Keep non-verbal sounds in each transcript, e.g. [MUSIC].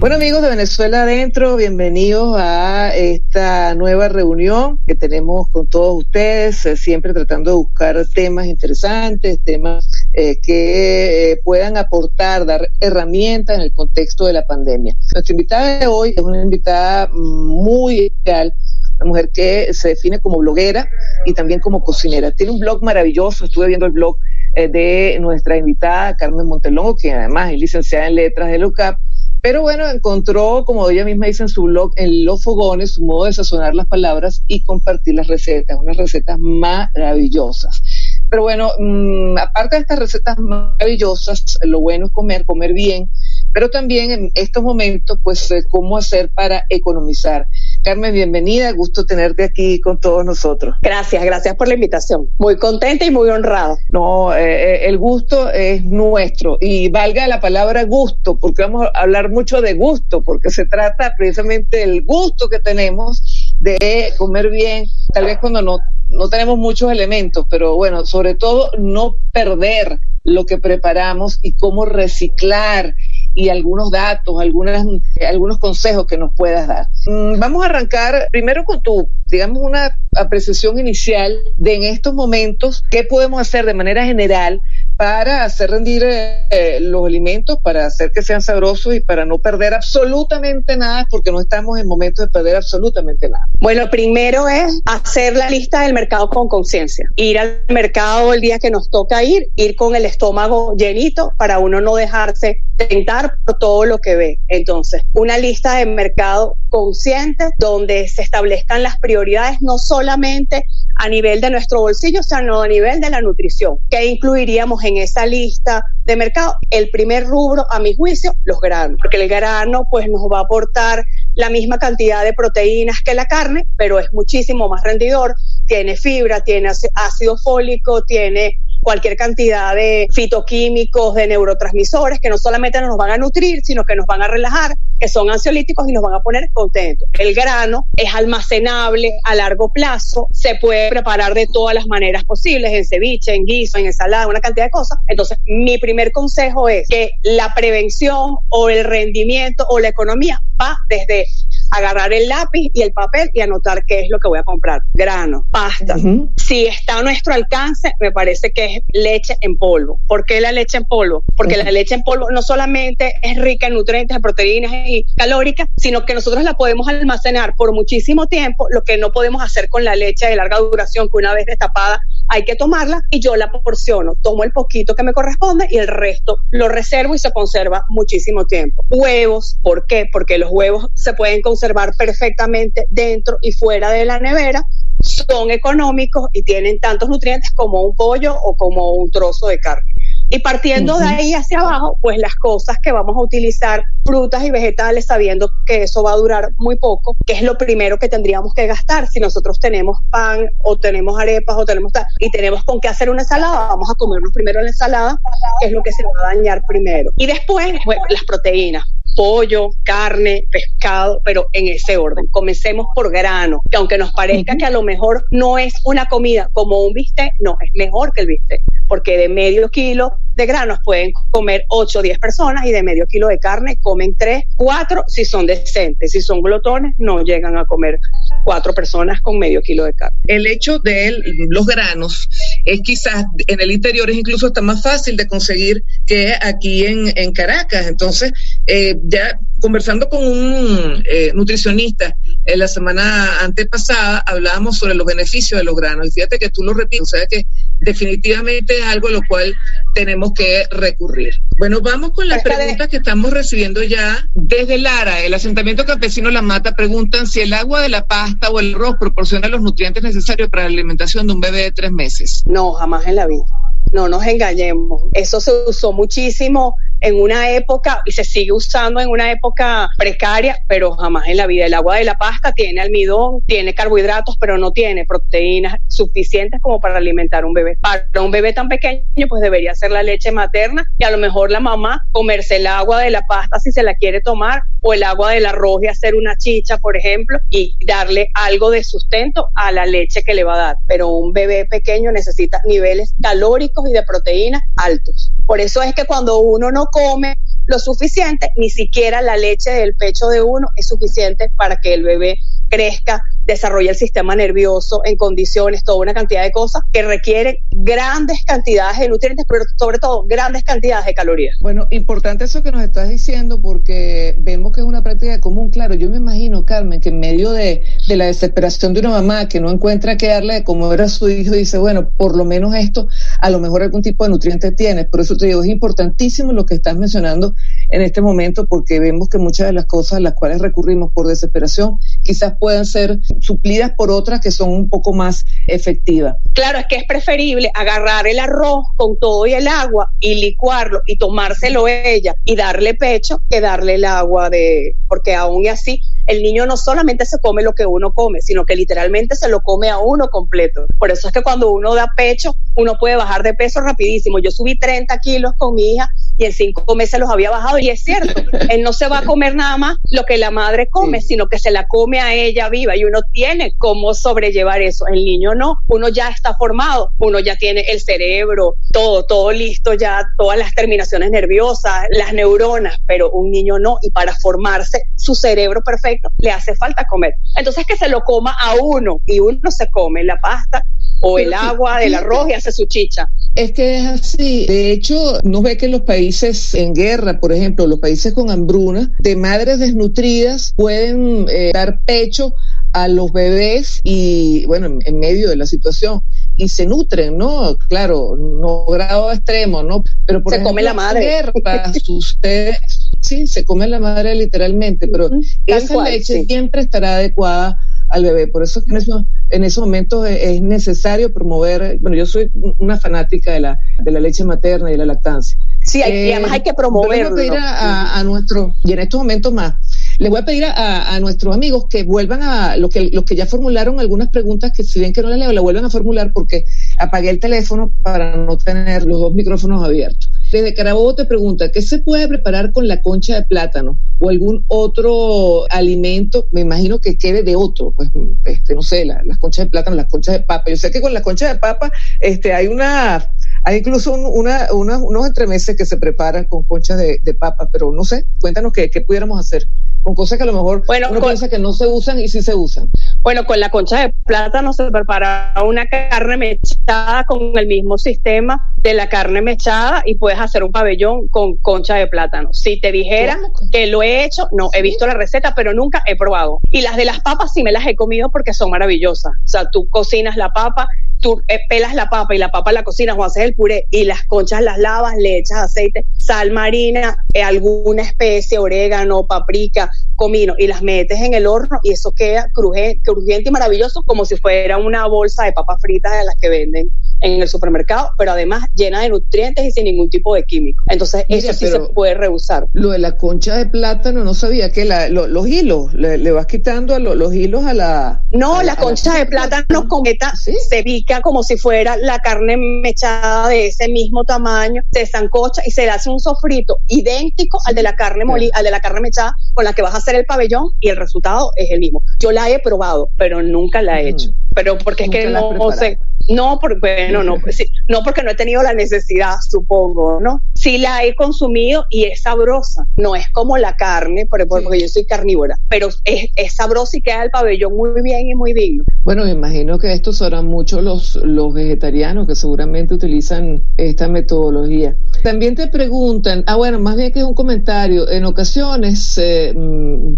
Bueno amigos de Venezuela Adentro, bienvenidos a esta nueva reunión que tenemos con todos ustedes, eh, siempre tratando de buscar temas interesantes, temas eh, que eh, puedan aportar, dar herramientas en el contexto de la pandemia. Nuestra invitada de hoy es una invitada muy especial, una mujer que se define como bloguera y también como cocinera. Tiene un blog maravilloso, estuve viendo el blog de nuestra invitada Carmen Montelongo, que además es licenciada en letras de LUCAP pero bueno, encontró, como ella misma dice en su blog, en los fogones, su modo de sazonar las palabras y compartir las recetas, unas recetas maravillosas. Pero bueno, mm, aparte de estas recetas maravillosas, lo bueno es comer, comer bien, pero también en estos momentos, pues, eh, cómo hacer para economizar. Carmen, bienvenida, gusto tenerte aquí con todos nosotros. Gracias, gracias por la invitación. Muy contenta y muy honrada. No, eh, eh, el gusto es nuestro y valga la palabra gusto, porque vamos a hablar mucho de gusto, porque se trata precisamente del gusto que tenemos de comer bien, tal vez cuando no, no tenemos muchos elementos, pero bueno, sobre todo no perder lo que preparamos y cómo reciclar y algunos datos, algunas, algunos consejos que nos puedas dar. Mm, vamos a arrancar primero con tu, digamos, una apreciación inicial de en estos momentos qué podemos hacer de manera general para hacer rendir eh, los alimentos, para hacer que sean sabrosos y para no perder absolutamente nada, porque no estamos en momentos de perder absolutamente nada. Bueno, primero es hacer la lista del mercado con conciencia. Ir al mercado el día que nos toca ir, ir con el estómago llenito para uno no dejarse tentar por todo lo que ve. Entonces, una lista de mercado consciente donde se establezcan las prioridades no solamente a nivel de nuestro bolsillo, sino a nivel de la nutrición. ¿Qué incluiríamos en esa lista de mercado? El primer rubro, a mi juicio, los granos, porque el grano pues nos va a aportar la misma cantidad de proteínas que la carne, pero es muchísimo más rendidor, tiene fibra, tiene ácido fólico, tiene cualquier cantidad de fitoquímicos, de neurotransmisores que no solamente nos van a nutrir, sino que nos van a relajar, que son ansiolíticos y nos van a poner contentos. El grano es almacenable a largo plazo, se puede preparar de todas las maneras posibles, en ceviche, en guiso, en ensalada, una cantidad de cosas. Entonces, mi primer consejo es que la prevención o el rendimiento o la economía va desde agarrar el lápiz y el papel y anotar qué es lo que voy a comprar. Grano, pasta. Si está a nuestro alcance, me parece que es leche en polvo. ¿Por qué la leche en polvo? Porque la leche en polvo no solamente es rica en nutrientes, en proteínas y calóricas, sino que nosotros la podemos almacenar por muchísimo tiempo, lo que no podemos hacer con la leche de larga duración, que una vez destapada hay que tomarla y yo la porciono. Tomo el poquito que me corresponde y el resto lo reservo y se conserva muchísimo tiempo. Huevos, ¿por qué? Porque los huevos se pueden conservar perfectamente dentro y fuera de la nevera, son económicos y tienen tantos nutrientes como un pollo o como un trozo de carne. Y partiendo de ahí hacia abajo, pues las cosas que vamos a utilizar, frutas y vegetales, sabiendo que eso va a durar muy poco, que es lo primero que tendríamos que gastar. Si nosotros tenemos pan o tenemos arepas o tenemos tal, y tenemos con qué hacer una ensalada, vamos a comernos primero la ensalada, que es lo que se va a dañar primero. Y después, pues, las proteínas pollo, carne, pescado, pero en ese orden. Comencemos por grano, que aunque nos parezca que a lo mejor no es una comida como un bistec, no, es mejor que el bistec, porque de medio kilo de granos pueden comer 8 o 10 personas y de medio kilo de carne comen 3, 4 si son decentes. Si son glotones, no llegan a comer 4 personas con medio kilo de carne. El hecho de los granos es quizás en el interior es incluso hasta más fácil de conseguir que aquí en, en Caracas. Entonces, eh, ya conversando con un eh, nutricionista en eh, la semana antepasada, hablábamos sobre los beneficios de los granos. Y fíjate que tú lo repites, o sea que definitivamente es algo a lo cual tenemos que recurrir. Bueno, vamos con las preguntas que estamos recibiendo ya desde Lara, el asentamiento campesino La Mata, preguntan si el agua de la pasta o el arroz proporciona los nutrientes necesarios para la alimentación de un bebé de tres meses. No, jamás en la vida. No nos engañemos. Eso se usó muchísimo en una época y se sigue usando en una época precaria, pero jamás en la vida. El agua de la pasta tiene almidón, tiene carbohidratos, pero no tiene proteínas suficientes como para alimentar un bebé. Para un bebé tan pequeño, pues debería ser la leche materna y a lo mejor la mamá comerse el agua de la pasta si se la quiere tomar o el agua del arroz y hacer una chicha, por ejemplo, y darle algo de sustento a la leche que le va a dar. Pero un bebé pequeño necesita niveles calóricos y de proteínas altos. Por eso es que cuando uno no come lo suficiente, ni siquiera la leche del pecho de uno es suficiente para que el bebé crezca, desarrolle el sistema nervioso en condiciones, toda una cantidad de cosas que requieren grandes cantidades de nutrientes, pero sobre todo grandes cantidades de calorías. Bueno, importante eso que nos estás diciendo porque vemos que es una práctica común. Claro, yo me imagino, Carmen, que en medio de, de la desesperación de una mamá que no encuentra qué darle de comer su hijo, dice, bueno, por lo menos esto, a lo mejor algún tipo de nutriente tiene. Por eso te digo, es importantísimo lo que estás mencionando en este momento porque vemos que muchas de las cosas a las cuales recurrimos por desesperación quizás puedan ser suplidas por otras que son un poco más efectivas. Claro, es que es preferible agarrar el arroz con todo y el agua y licuarlo y tomárselo ella y darle pecho que darle el agua de, porque aún así el niño no solamente se come lo que uno come, sino que literalmente se lo come a uno completo. Por eso es que cuando uno da pecho, uno puede bajar de peso rapidísimo. Yo subí 30 kilos con mi hija y en cinco meses los había bajado. Y es cierto, [LAUGHS] él no se va a comer nada más lo que la madre come, sino que se la come a ella viva y uno tiene cómo sobrellevar eso. El niño no, uno ya está formado, uno ya tiene el cerebro, todo, todo listo ya, todas las terminaciones nerviosas, las neuronas, pero un niño no. Y para formarse su cerebro perfecto le hace falta comer. Entonces que se lo coma a uno y uno se come la pasta o el agua del arroz y hace su chicha. Es que es así. De hecho, no ve que en los países en guerra, por ejemplo, los países con hambruna, de madres desnutridas pueden eh, dar pecho a los bebés y, bueno, en, medio de la situación y se nutren, ¿no? Claro, no grado extremo, ¿no? Pero por se come la madre. Guerra, [LAUGHS] sucede, sí, se come la madre literalmente, pero esa leche siempre estará adecuada al bebé. Por eso es que en, eso, en esos momentos es, necesario promover, bueno, yo soy una fanática de la, de la leche materna y de la lactancia. Sí, hay, y además hay que promoverlo. pedir a, a, nuestro, y en estos momentos más, le voy a pedir a, a, nuestros amigos que vuelvan a los que, los que ya formularon algunas preguntas que si bien que no las leo, la vuelvan a formular porque apagué el teléfono para no tener los dos micrófonos abiertos. Desde Carabobo te pregunta, ¿qué se puede preparar con la concha de plátano o algún otro alimento? Me imagino que quede de otro, pues, este, no sé, las conchas de plátano, las conchas de papa. Yo sé que con las conchas de papa, este, hay una, hay incluso una, unos entremeses que se preparan con conchas de, papa, pero no sé, cuéntanos qué, qué pudiéramos hacer con cosas que a lo mejor bueno, uno piensa que no se usan y sí se usan. Bueno, con la concha de plátano se prepara una carne mechada con el mismo sistema de la carne mechada y puedes hacer un pabellón con concha de plátano. Si te dijera que lo he hecho, no, he visto la receta, pero nunca he probado. Y las de las papas sí me las he comido porque son maravillosas. O sea, tú cocinas la papa tú eh, pelas la papa y la papa la cocinas o haces el puré y las conchas las lavas, le echas aceite, sal marina, eh, alguna especie, orégano, paprika, comino y las metes en el horno y eso queda crujiente, crujiente y maravilloso como si fuera una bolsa de papas fritas de las que venden en el supermercado, pero además llena de nutrientes y sin ningún tipo de químico. Entonces, eso sí se puede reusar. Lo de la concha de plátano, no sabía que la, los hilos, le, vas quitando a los hilos a la... No, la concha de plátano cometa se pica como si fuera la carne mechada de ese mismo tamaño, se zancocha y se le hace un sofrito idéntico al de la carne moli, al de la carne mechada con la que vas a hacer el pabellón y el resultado es el mismo. Yo la he probado, pero nunca la he hecho. Pero porque es que no sé no, porque, bueno, no, pues no porque no he tenido la necesidad, supongo, ¿no? Sí la he consumido y es sabrosa. No es como la carne, porque, porque yo soy carnívora, pero es, es sabrosa y queda el pabellón muy bien y muy digno. Bueno, me imagino que estos serán muchos los, los vegetarianos que seguramente utilizan esta metodología. También te preguntan, ah, bueno, más bien que es un comentario, en ocasiones eh, mm,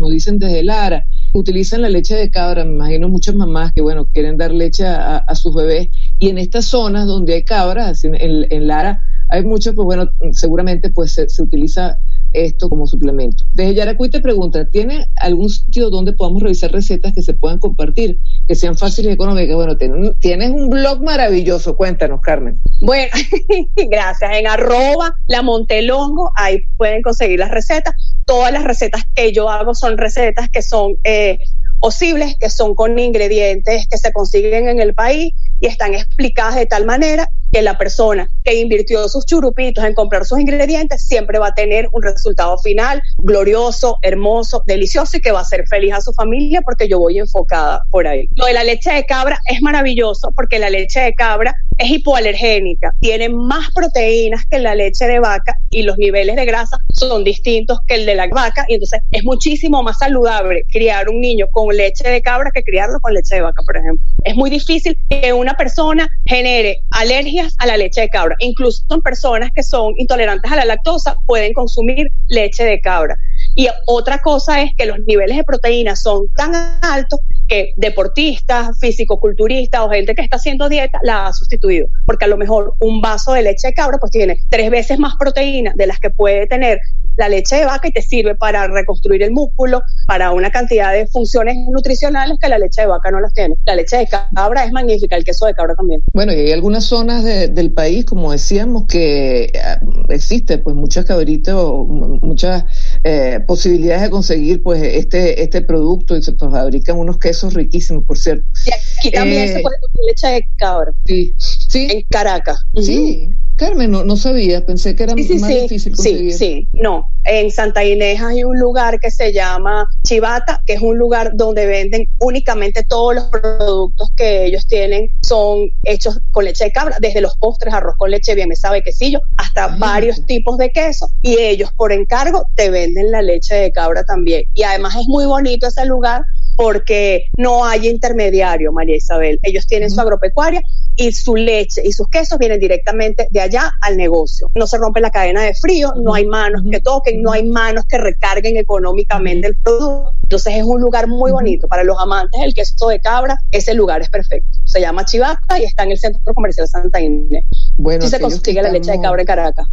nos dicen desde Lara, utilizan la leche de cabra, me imagino muchas mamás que, bueno, quieren dar leche a, sus bebés, y en estas zonas donde hay cabras, en, en Lara, hay muchas, pues bueno, seguramente pues se, utiliza esto como suplemento. Desde Yaracuy te pregunta, ¿tiene algún sitio donde podamos revisar recetas que se puedan compartir, que sean fáciles y económicas? Bueno, tienes un blog maravilloso, cuéntanos, Carmen. Bueno, [LAUGHS] gracias. En arroba la Montelongo, ahí pueden conseguir las recetas. Todas las recetas que yo hago son recetas que son eh, posibles, que son con ingredientes que se consiguen en el país y están explicadas de tal manera que la persona que invirtió sus churupitos en comprar sus ingredientes siempre va a tener un resultado final glorioso, hermoso, delicioso y que va a ser feliz a su familia porque yo voy enfocada por ahí. Lo de la leche de cabra es maravilloso porque la leche de cabra es hipoalergénica, tiene más proteínas que la leche de vaca y los niveles de grasa son distintos que el de la vaca y entonces es muchísimo más saludable criar un niño con leche de cabra que criarlo con leche de vaca, por ejemplo. Es muy difícil que una persona genere alergias a la leche de cabra. Incluso son personas que son intolerantes a la lactosa pueden consumir leche de cabra. Y otra cosa es que los niveles de proteínas son tan altos que deportistas, físico-culturistas o gente que está haciendo dieta la ha sustituido. Porque a lo mejor un vaso de leche de cabra pues tiene tres veces más proteínas de las que puede tener la leche de vaca y te sirve para reconstruir el músculo, para una cantidad de funciones nutricionales que la leche de vaca no las tiene. La leche de cabra es magnífica, el queso de cabra también. Bueno, y hay algunas zonas del país, como decíamos, que ah, existe pues muchas cabritas o muchas eh, posibilidades de conseguir pues este este producto y se fabrican unos quesos riquísimos, por cierto. Y aquí también se eh, puede conseguir leche de cabra. Sí, sí. En Caracas. Sí. Carmen, no, no sabía, pensé que era más difícil conseguir. Sí, sí, no. En Santa Inés hay un lugar que se llama Chivata, que es un lugar donde venden únicamente todos los productos que ellos tienen, son hechos con leche de cabra, desde los postres, arroz con leche, bien me sabe, quesillo, hasta varios tipos de queso. Y ellos por encargo te venden la leche de cabra también. Y además es muy bonito ese lugar porque no hay intermediario, María Isabel. Ellos tienen su agropecuaria y su leche y sus quesos vienen directamente de allá al negocio. No se rompe la cadena de frío, no hay manos que toquen, no hay manos que recarguen económicamente el producto. Entonces es un lugar muy bonito para los amantes del queso de cabra. Ese lugar es perfecto. Se llama Chivata y está en el Centro Comercial Santa Inés. Bueno, si se consigue la leche de cabra en Caracas.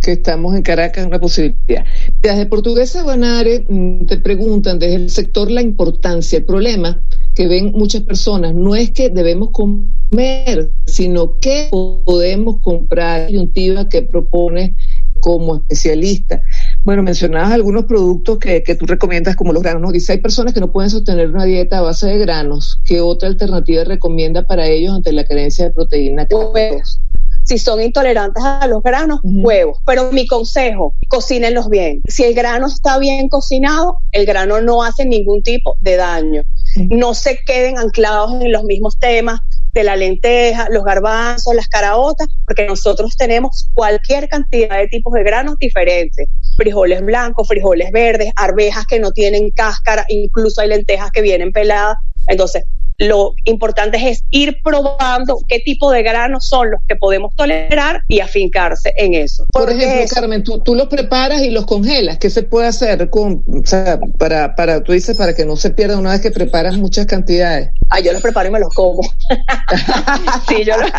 Que estamos en Caracas, una posibilidad. Desde Portuguesa Guanare mm, te preguntan desde el sector la importancia, el problema que ven muchas personas no es que debemos comer, sino que podemos comprar disyuntiva que propone como especialista. Bueno, mencionabas algunos productos que, que tú recomiendas como los granos. Dice, hay personas que no pueden sostener una dieta a base de granos. ¿Qué otra alternativa recomienda para ellos ante la carencia de proteína? Huevos. Si son intolerantes a los granos, huevos. Pero mi consejo, cocínenlos bien. Si el grano está bien cocinado, el grano no hace ningún tipo de daño no se queden anclados en los mismos temas de la lenteja, los garbanzos, las caraotas, porque nosotros tenemos cualquier cantidad de tipos de granos diferentes. Frijoles blancos, frijoles verdes, arvejas que no tienen cáscara, incluso hay lentejas que vienen peladas. Entonces, lo importante es ir probando qué tipo de granos son los que podemos tolerar y afincarse en eso. Por ejemplo, Carmen, tú, tú, los preparas y los congelas. ¿Qué se puede hacer con, o sea, para, para, tú dices, para que no se pierda una vez que preparas muchas cantidades? Ah, yo los preparo y me los como. [LAUGHS] sí, yo los...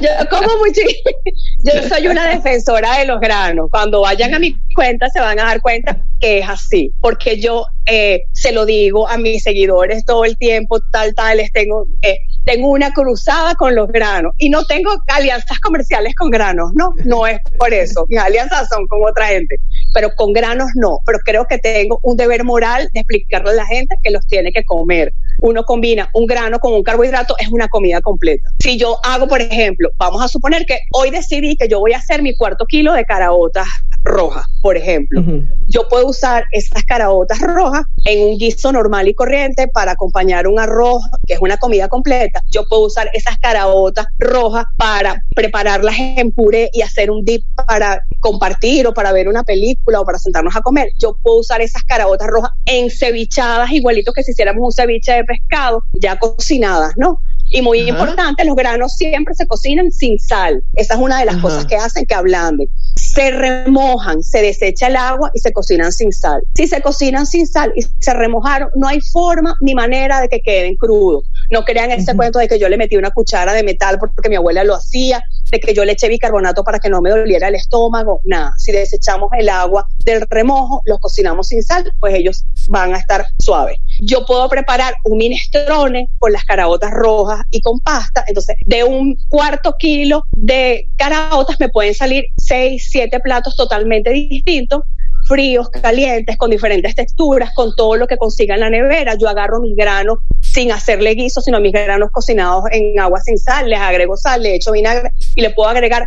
Yo como mucho, [LAUGHS] yo soy una defensora de los granos. Cuando vayan a mi cuenta se van a dar cuenta que es así, porque yo eh, se lo digo a mis seguidores todo el tiempo, tal, tal, les tengo, eh, tengo una cruzada con los granos. Y no tengo alianzas comerciales con granos, no, no es por eso, mis alianzas son con otra gente, pero con granos no, pero creo que tengo un deber moral de explicarle a la gente que los tiene que comer. Uno combina un grano con un carbohidrato, es una comida completa. Si yo hago, por ejemplo, vamos a suponer que hoy decidí que yo voy a hacer mi cuarto kilo de caraotas rojas, por ejemplo. Yo puedo usar esas caraotas rojas en un guiso normal y corriente para acompañar un arroz, que es una comida completa. Yo puedo usar esas caraotas rojas para prepararlas en puré y hacer un dip para compartir o para ver una película o para sentarnos a comer. Yo puedo usar esas caraotas rojas encebichadas, igualito que si hiciéramos un ceviche de pescado, ya cocinadas, ¿no? Y muy importante, los granos siempre se cocinan sin sal. Esa es una de las cosas que hacen que ablanden. Se remojan, se desecha el agua y se cocinan sin sal. Si se cocinan sin sal y se remojaron, no hay forma ni manera de que queden crudos. No crean ese cuento de que yo le metí una cuchara de metal porque mi abuela lo hacía, de que yo le eché bicarbonato para que no me doliera el estómago, nada. Si desechamos el agua del remojo, los cocinamos sin sal, pues ellos van a estar suaves. Yo puedo preparar un minestrone con las caraotas rojas y con pasta, entonces de un cuarto kilo de caraotas me pueden salir seis, siete platos totalmente distintos fríos, calientes, con diferentes texturas, con todo lo que consiga en la nevera. Yo agarro mis granos sin hacerle guiso, sino mis granos cocinados en agua sin sal, les agrego sal, le echo vinagre y le puedo agregar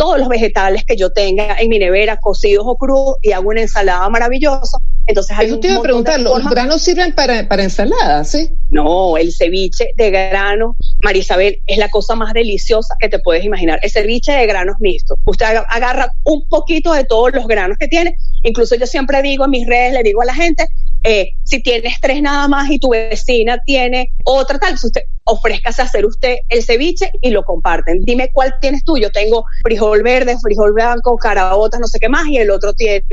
todos los vegetales que yo tenga en mi nevera, cocidos o crudos, y hago una ensalada maravillosa. Entonces, Eso te iba a preguntar, ¿los granos sirven para, para ensaladas, sí? No, el ceviche de grano, Marisabel, es la cosa más deliciosa que te puedes imaginar. El ceviche de granos mixtos. Usted agarra un poquito de todos los granos que tiene. Incluso yo siempre digo en mis redes, le digo a la gente, eh, si tienes tres nada más y tu vecina tiene otra tal, si usted ofrézcase a hacer usted el ceviche y lo comparten. Dime cuál tienes tú. Yo tengo frijol verde, frijol blanco, caraotas, no sé qué más, y el otro tiene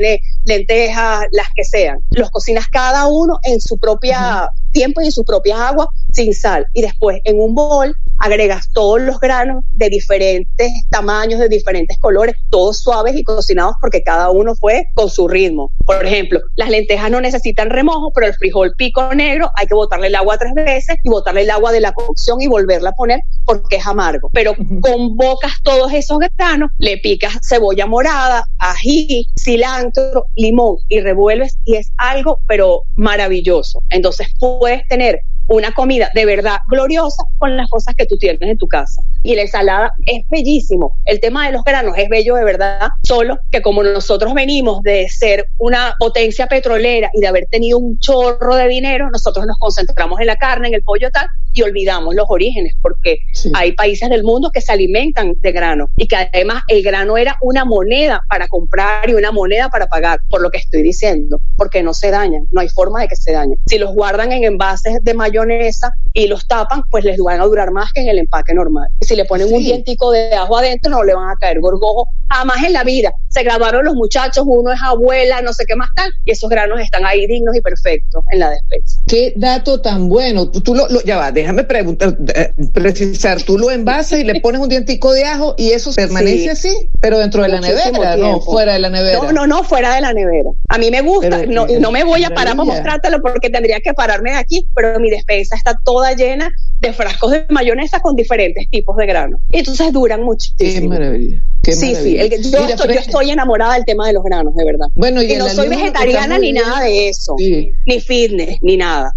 lentejas, las que sean. Los cocinas cada uno en su propia tiempo y en su propia agua sin sal. Y después en un bol agregas todos los granos de diferentes tamaños, de diferentes colores, todos suaves y cocinados porque cada uno fue con su ritmo. Por ejemplo, las lentejas no necesitan remojo, pero el frijol pico negro hay que botarle el agua tres veces y botarle el agua de la cocción y volverla a poner porque es amargo. Pero convocas todos esos granos, le picas cebolla morada, ají, cilantro, limón y revuelves y es algo pero maravilloso. Entonces puedes tener una comida de verdad gloriosa con las cosas que tú tienes en tu casa. Y la ensalada es bellísimo. El tema de los granos es bello de verdad, solo que como nosotros venimos de ser una potencia petrolera y de haber tenido un chorro de dinero, nosotros nos concentramos en la carne, en el pollo tal, y olvidamos los orígenes, porque hay países del mundo que se alimentan de grano y que además el grano era una moneda para comprar y una moneda para pagar, por lo que estoy diciendo, porque no se dañan, no hay forma de que se dañen. Si los guardan en envases de mayonesa y los tapan, pues les van a durar más que en el empaque normal. Si le ponen un dientico de ajo adentro, no le van a caer gorgojo jamás en la vida. Se graduaron los muchachos, uno es abuela, no sé qué más tal, y esos granos están ahí dignos y perfectos en la despensa. Qué dato tan bueno. Tú, lo, ya va, déjame preguntar, eh, precisar, tú lo envasas y le pones un dientico de ajo y eso permanece así, pero dentro de la nevera, no, fuera de la nevera. No, no, no, fuera de la nevera. A mí me gusta, no, no me voy a parar para mostrártelo porque tendría que pararme de aquí, pero mi despensa está toda llena de frascos de mayonesa con diferentes tipos de granos. Entonces duran muchísimo. Qué maravilla. Qué sí, sí, yo, estoy, yo, estoy, enamorada del tema de los granos, de verdad. Bueno, y, no soy vegetariana ni nada de eso, ni fitness, ni nada.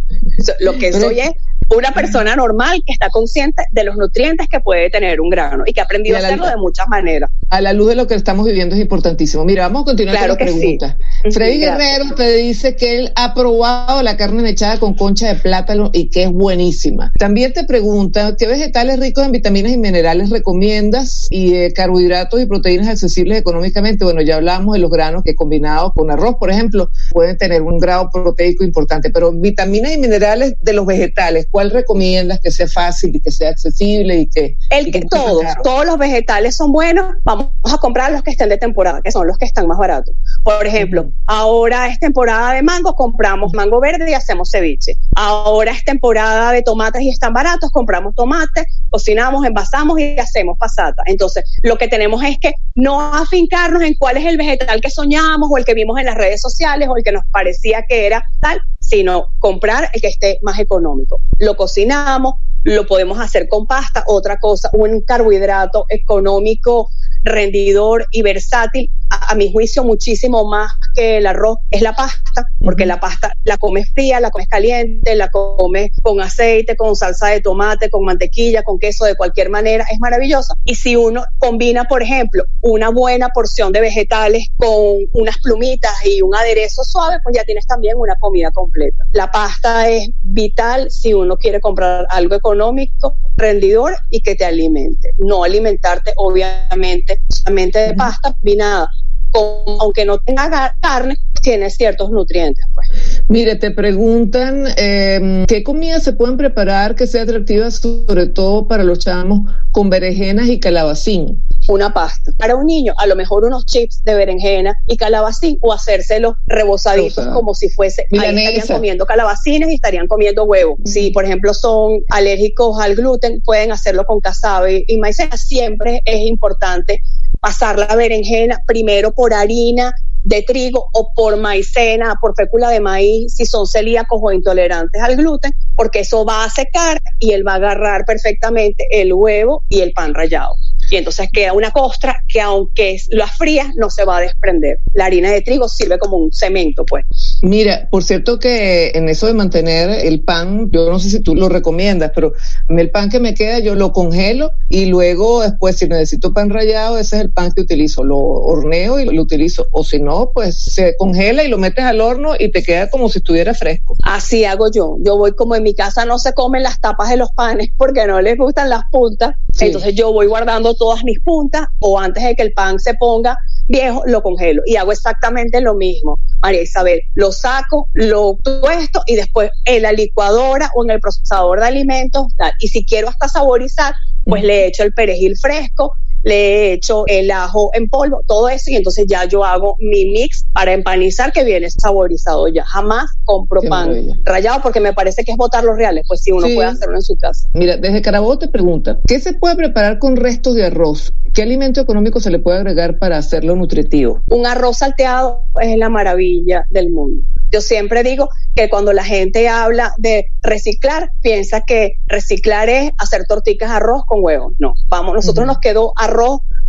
Lo que soy es una persona normal que está consciente de los nutrientes que puede tener un grano y que ha aprendido a, hacerlo de muchas maneras. A la luz de lo que estamos viviendo es importantísimo. Mira, vamos a continuar con la pregunta. Freddy Guerrero te dice que él ha probado la carne mechada con concha de plátano y que es buenísima. También te pregunta qué vegetales ricos en vitaminas y minerales recomiendas y eh, carbohidratos y proteínas accesibles económicamente. Bueno, ya hablamos de los granos que combinados con arroz, por ejemplo, pueden tener un grado proteico importante, pero vitaminas y minerales de los vegetales, ¿cuál recomiendas que sea fácil y que sea accesible y que... El que, todos, todos los vegetales son buenos, vamos a comprar los que estén de temporada, que son los que están más baratos. Por ejemplo, ahora es temporada de mango, compramos mango verde y hacemos ceviche. Ahora es temporada de tomates y están baratos, compramos tomates, cocinamos, envasamos y hacemos pasata. Entonces, lo que tenemos es que no afincarnos en cuál es el vegetal que soñamos o el que vimos en las redes sociales o el que nos parecía que era tal, sino comprar el que esté más económico. Lo cocinamos, lo podemos hacer con pasta, otra cosa, un carbohidrato económico rendidor y versátil, a, mi juicio muchísimo más que el arroz, es la pasta, porque la pasta la comes fría, la comes caliente, la comes con aceite, con salsa de tomate, con mantequilla, con queso, de cualquier manera, es maravillosa. Y si uno combina, por ejemplo, una buena porción de vegetales con unas plumitas y un aderezo suave, pues ya tienes también una comida completa. La pasta es vital si uno quiere comprar algo económico, rendidor y que te alimente. No alimentarte, obviamente, solamente de pasta combinada, aunque no tenga carne, tiene ciertos nutrientes. Pues. Mire, te preguntan em, qué comidas se pueden preparar que sea atractiva, sobre todo para los chamos, con berenjenas y calabacín. Una pasta. Para un niño, a lo mejor unos chips de berenjena y calabacín o hacérselos rebozaditos como si fuese, ahí estarían comiendo calabacines y estarían comiendo huevo. Si, por ejemplo, son alérgicos al gluten, pueden hacerlo con casabe y maicena. Siempre es importante pasar la berenjena primero por harina de trigo o por maicena, por fécula de maíz, si son celíacos o intolerantes al gluten, porque eso va a secar y él va a agarrar perfectamente el huevo y el pan rallado y entonces queda una costra que aunque la frías no se va a desprender. La harina de trigo sirve como un cemento, pues. Mira, por cierto que en eso de mantener el pan, yo no sé si tú lo recomiendas, pero el pan que me queda yo lo congelo y luego después si necesito pan rallado, ese es el pan que utilizo, lo horneo y lo utilizo, o si no, pues se congela y lo metes al horno y te queda como si estuviera fresco. Así hago yo. Yo voy como en mi casa no se comen las tapas de los panes porque no les gustan las puntas, entonces yo voy guardando todas mis puntas o antes de que el pan se ponga viejo, lo congelo. Y hago exactamente lo mismo. María Isabel, lo saco, lo tuesto y después en la licuadora o en el procesador de alimentos, y si quiero hasta saborizar, pues le echo el perejil fresco, le echo el ajo en polvo, todo eso, y entonces ya yo hago mi mix para empanizar que viene saborizado ya. Jamás compro pan rallado porque me parece que es botar los reales, pues si uno puede hacerlo en su casa. Mira, desde Carabobo te pregunta, ¿qué se puede preparar con restos de arroz? ¿Qué alimento económico se le puede agregar para hacerlo nutritivo? Un arroz salteado es la maravilla del mundo. Yo siempre digo que cuando la gente habla de reciclar, piensa que reciclar es hacer torticas de arroz con huevos. No, vamos, nosotros nos quedó arroz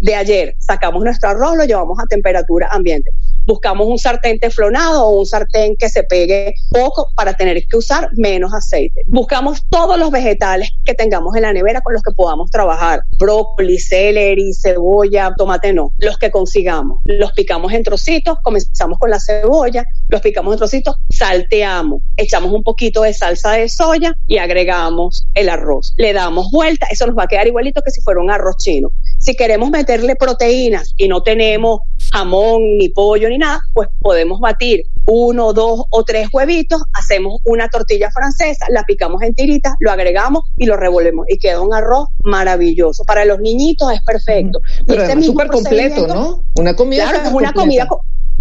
de ayer. Sacamos nuestro arroz, lo llevamos a temperatura ambiente buscamos un sartén teflonado o un sartén que se pegue poco para tener que usar menos aceite. Buscamos todos los vegetales que tengamos en la nevera con los que podamos trabajar. Brócoli, celery, cebolla, tomate no. Los que consigamos. Los picamos en trocitos, comenzamos con la cebolla, los picamos en trocitos, salteamos, echamos un poquito de salsa de soya y agregamos el arroz. Le damos vuelta, eso nos va a quedar igualito que si fuera un arroz chino. Si queremos meterle proteínas y no tenemos jamón, ni pollo, ni nada, pues podemos batir uno, dos o tres huevitos, hacemos una tortilla francesa, la picamos en tiritas, lo agregamos y lo revolvemos y queda un arroz maravilloso. Para los niñitos es perfecto. Pero es súper completo, ¿no? Una comida. Claro, es una comida.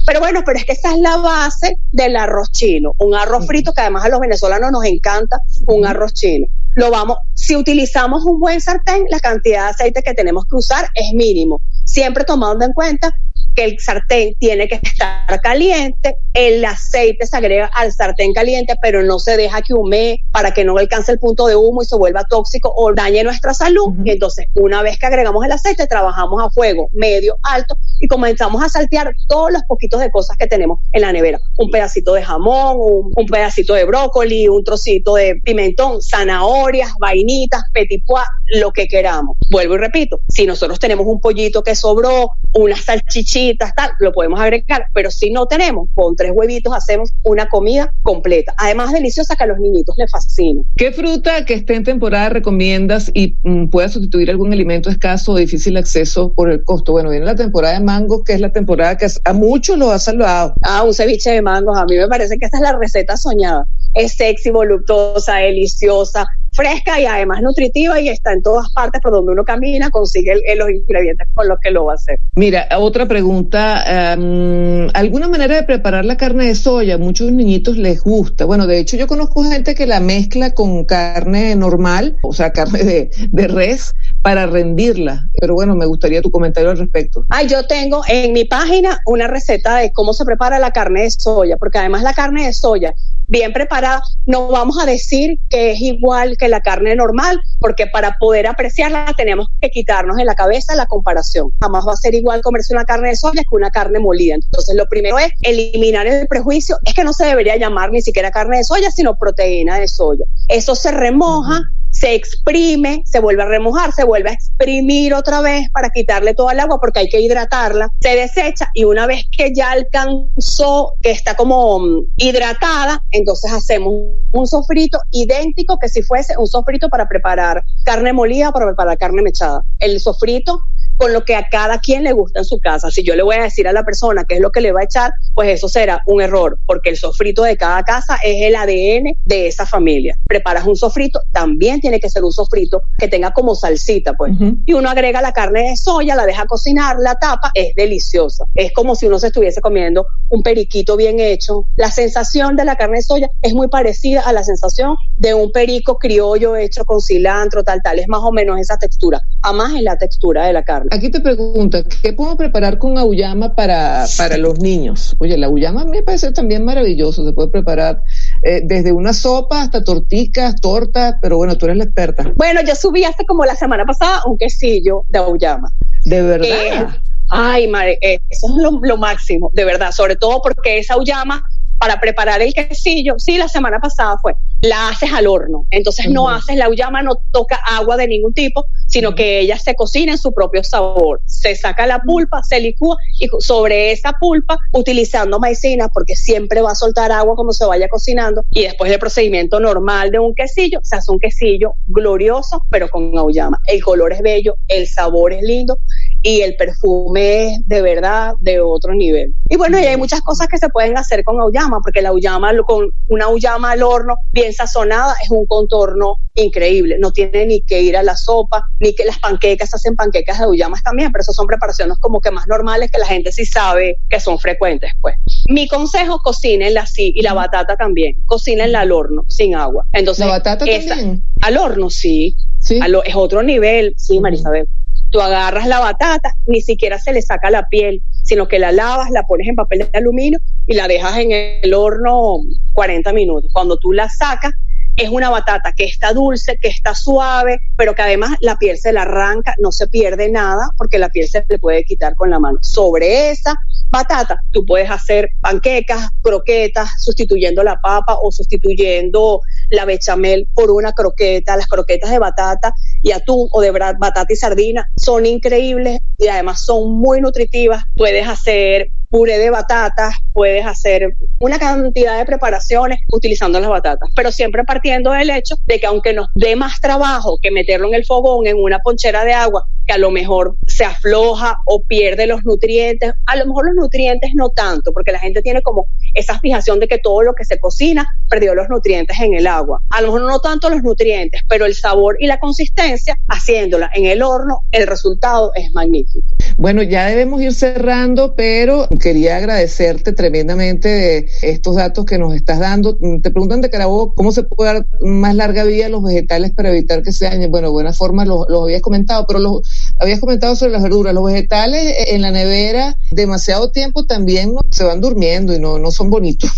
Pero bueno, pero es que esa es la base del arroz chino, un arroz frito que además a los venezolanos nos encanta, un arroz chino. Lo vamos, si utilizamos un buen sartén, la cantidad de aceite que tenemos que usar es mínimo, siempre tomando en cuenta que el sartén tiene que estar caliente, el aceite se agrega al sartén caliente, pero no se deja que humee para que no alcance el punto de humo y se vuelva tóxico o dañe nuestra salud. Y entonces, una vez que agregamos el aceite, trabajamos a fuego medio, alto y comenzamos a saltear todos los poquitos de cosas que tenemos en la nevera. Un pedacito de jamón, un, pedacito de brócoli, un trocito de pimentón, zanahorias, vainitas, petit pois, lo que queramos. Vuelvo y repito, si nosotros tenemos un pollito que sobró, unas salchichitas, tal, lo podemos agregar, pero si no tenemos, con tres huevitos hacemos una comida completa. Además, deliciosa que a los niñitos les fascina. ¿Qué fruta que esté en temporada recomiendas y mm, pueda sustituir algún alimento escaso o difícil acceso por el costo? Bueno, viene la temporada de mangos, que es la temporada que a muchos los ha salvado. Ah, un ceviche de mangos, a mí me parece que esta es la receta soñada. Es sexy, voluptuosa, deliciosa, fresca y además nutritiva y está en todas partes por donde uno camina, consigue los ingredientes con los que lo va a hacer. Mira, otra pregunta, em, ¿alguna manera de preparar la carne de soya? Muchos niñitos les gusta. Bueno, de hecho yo conozco gente que la mezcla con carne normal, o sea, carne de, de res, para rendirla. Pero bueno, me gustaría tu comentario al respecto. Ay, yo tengo en mi página una receta de cómo se prepara la carne de soya, porque además la carne de soya bien preparada, no vamos a decir que es igual que la carne normal, porque para poder apreciarla tenemos que quitarnos en la cabeza la comparación. Jamás va a ser igual comerse una carne de soya que una carne molida. Entonces, lo primero es eliminar el prejuicio, es que no se debería llamar ni siquiera carne de soya, sino proteína de soya. Eso se remoja, se exprime, se vuelve a remojar, se vuelve a exprimir otra vez para quitarle todo el agua porque hay que hidratarla, se desecha y una vez que ya alcanzó, que está como mm, hidratada, entonces hacemos un sofrito idéntico que si fuese un sofrito para preparar carne molida, para preparar carne mechada. El sofrito con lo que a cada quien le gusta en su casa. Si yo le voy a decir a la persona qué es lo que le va a echar, pues eso será un error, porque el sofrito de cada casa es el ADN de esa familia. Preparas un sofrito, también tiene tiene que ser un sofrito que tenga como salsita, pues. Ujú. Y uno agrega la carne de soya, la deja cocinar, la tapa, es deliciosa. Es como si uno se estuviese comiendo un periquito bien hecho. La sensación de la carne de soya es muy parecida a la sensación de un perico criollo hecho con cilantro, tal, tal. Es más o menos esa textura. Además es la textura de la carne. Aquí te pregunto, ¿qué podemos preparar con auyama para, para los niños? Oye, la auyama me parece también maravilloso. Se puede preparar eh, desde una sopa hasta torticas, tortas, pero bueno, tú eres la experta. Bueno, yo subí hace como la semana pasada un quesillo de auyama. De verdad. Eh, ay, madre, eh, eso es lo, lo máximo, de verdad, sobre todo porque esa auyama para preparar el quesillo, sí, la semana pasada fue, la haces al horno, entonces no haces la auyama, no toca agua de ningún tipo, sino que ella se cocina en su propio sabor, se saca la pulpa, se licúa y sobre esa pulpa, utilizando maicena, porque siempre va a soltar agua cuando se vaya cocinando, y después del procedimiento normal de un quesillo, se hace un quesillo glorioso, pero con auyama. El color es bello, el sabor es lindo, y el perfume es de verdad de otro nivel. Y bueno, y hay muchas cosas que se pueden hacer con auyama, porque la auyama, con una auyama al horno bien sazonada, es un contorno increíble. No tiene ni que ir a la sopa, ni que las panquecas hacen panquecas de auyamas también, pero eso son preparaciones como que más normales que la gente sí sabe que son frecuentes, pues. Mi consejo, cocínenla así, y la batata también. Cocínenla al horno, sin agua. Entonces, La batata esa- también. Al horno, sí. Sí. A lo- es otro nivel, sí, Marisabel. Tú agarras la batata, ni siquiera se le saca la piel, sino que la lavas, la pones en papel de aluminio y la dejas en el horno 40 minutos. Cuando tú la sacas, es una batata que está dulce, que está suave, pero que además la piel se la arranca, no se pierde nada porque la piel se le puede quitar con la mano. Sobre esa batata, tú puedes hacer panquecas, croquetas, sustituyendo la papa o sustituyendo la bechamel por una croqueta. Las croquetas de batata y atún o de batata y sardina son increíbles y además son muy nutritivas. Puedes hacer puré de batatas, puedes hacer una cantidad de preparaciones utilizando las batatas, pero siempre partiendo del hecho de que aunque nos dé más trabajo que meterlo en el fogón, en una ponchera de agua, que a lo mejor se afloja o pierde los nutrientes, a lo mejor los nutrientes no tanto, porque la gente tiene como esa fijación de que todo lo que se cocina perdió los nutrientes en el agua. A lo mejor no tanto los nutrientes, pero el sabor y la consistencia, haciéndola en el horno, el resultado es magnífico. Bueno, ya debemos ir cerrando, pero quería agradecerte tremendamente estos datos que nos estás dando. Te preguntan de Carabobo cómo se puede dar más larga vida a los vegetales para evitar que se dañen. Bueno, de buena forma los, habías comentado, pero los habías comentado sobre las verduras. Los vegetales en la nevera demasiado tiempo también se van durmiendo y no, no son bonitos.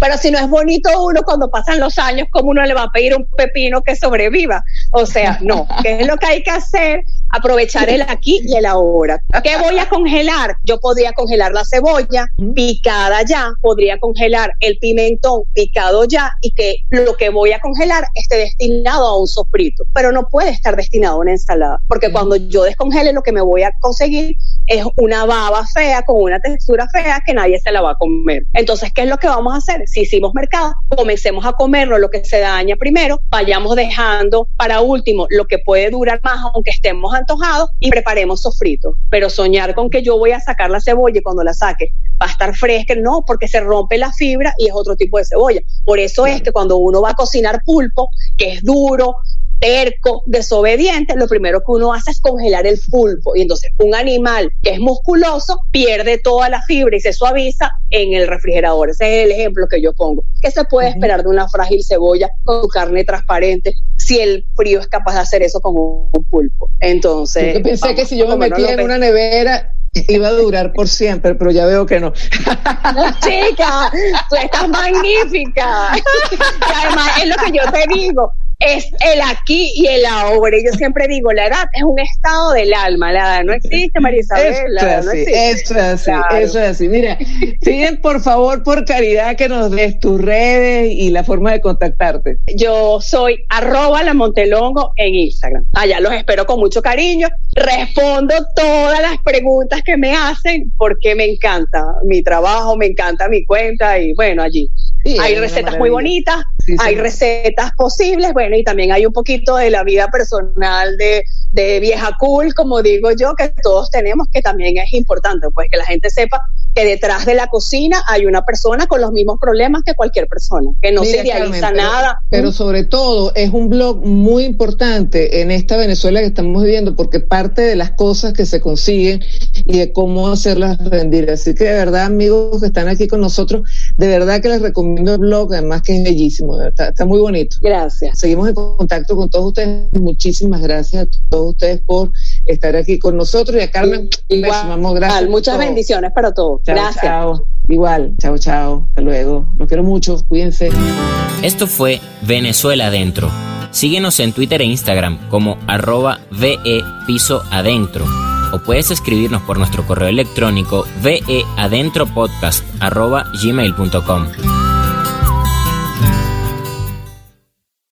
Pero si no es bonito uno cuando pasan los años, ¿cómo uno le va a pedir un pepino que sobreviva? O sea, no. ¿Qué es lo que hay que hacer? Aprovechar el aquí y el ahora. ¿Qué voy a congelar? Yo podría congelar la cebolla picada ya, podría congelar el pimentón picado ya y que lo que voy a congelar esté destinado a un sofrito, pero no puede estar destinado a una ensalada, porque cuando yo descongele lo que me voy a conseguir es una baba fea con una textura fea que nadie se la va a comer. Entonces, ¿qué es lo que vamos a hacer? Si hicimos mercado, comencemos a comernos lo que se daña primero, vayamos dejando para último lo que puede durar más aunque estemos antojados y preparemos sofrito. Pero soñar con que yo voy a sacar la cebolla y cuando la saque va a estar fresca, no, porque se rompe la fibra y es otro tipo de cebolla. Por eso es que cuando uno va a cocinar pulpo, que es duro, terco, desobediente, lo primero que uno hace es congelar el pulpo. Y entonces un animal que es musculoso pierde toda la fibra y se suaviza en el refrigerador. Ese es el ejemplo que yo pongo. ¿Qué se puede esperar de una frágil cebolla con su carne transparente si el frío es capaz de hacer eso con un pulpo? Entonces... Yo pensé vamos que si yo me metía en una nevera iba a durar por siempre, pero ya veo que no. Chica, tú estás magnífica. Y además es lo que yo te digo, es el aquí y el ahora. Y yo siempre digo, la edad es un estado del alma, la edad no existe, María Isabel, la Eso es no así, eso es así, Claro. eso es así. Mira, piden por favor, por caridad, que nos des tus redes y la forma de contactarte. Yo soy arroba la Montelongo en Instagram. Allá los espero con mucho cariño. Respondo todas las preguntas que me hacen porque me encanta mi trabajo, me encanta mi cuenta y bueno, allí. Sí, hay recetas muy bonitas, Sí, sí. hay recetas posibles, bueno, y también hay un poquito de la vida personal de, de vieja cool, como digo yo, que todos tenemos, que también es importante, pues que la gente sepa que detrás de la cocina hay una persona con los mismos problemas que cualquier persona, que no Mira, se idealiza Carmen, pero- nada. Pero sobre todo es un blog muy importante en esta Venezuela que estamos viviendo porque parte de las cosas que se consiguen y de cómo hacerlas rendir. Así que de verdad, amigos que están aquí con nosotros, de verdad que les recomiendo el blog, además que es bellísimo, está, está muy bonito. Gracias. Seguimos en contacto con todos ustedes. Muchísimas gracias a todos ustedes por estar aquí con nosotros y a Carmen. Igual, gracias. muchas bendiciones para todos. Chao, Gracias. chao. Igual, chao, chao. Hasta luego. Los quiero mucho. Cuídense. Esto fue Venezuela Adentro. Síguenos en Twitter e Instagram como arroba VE Piso Adentro. O puedes escribirnos por nuestro correo electrónico veadentropodcast arroba gmail.com.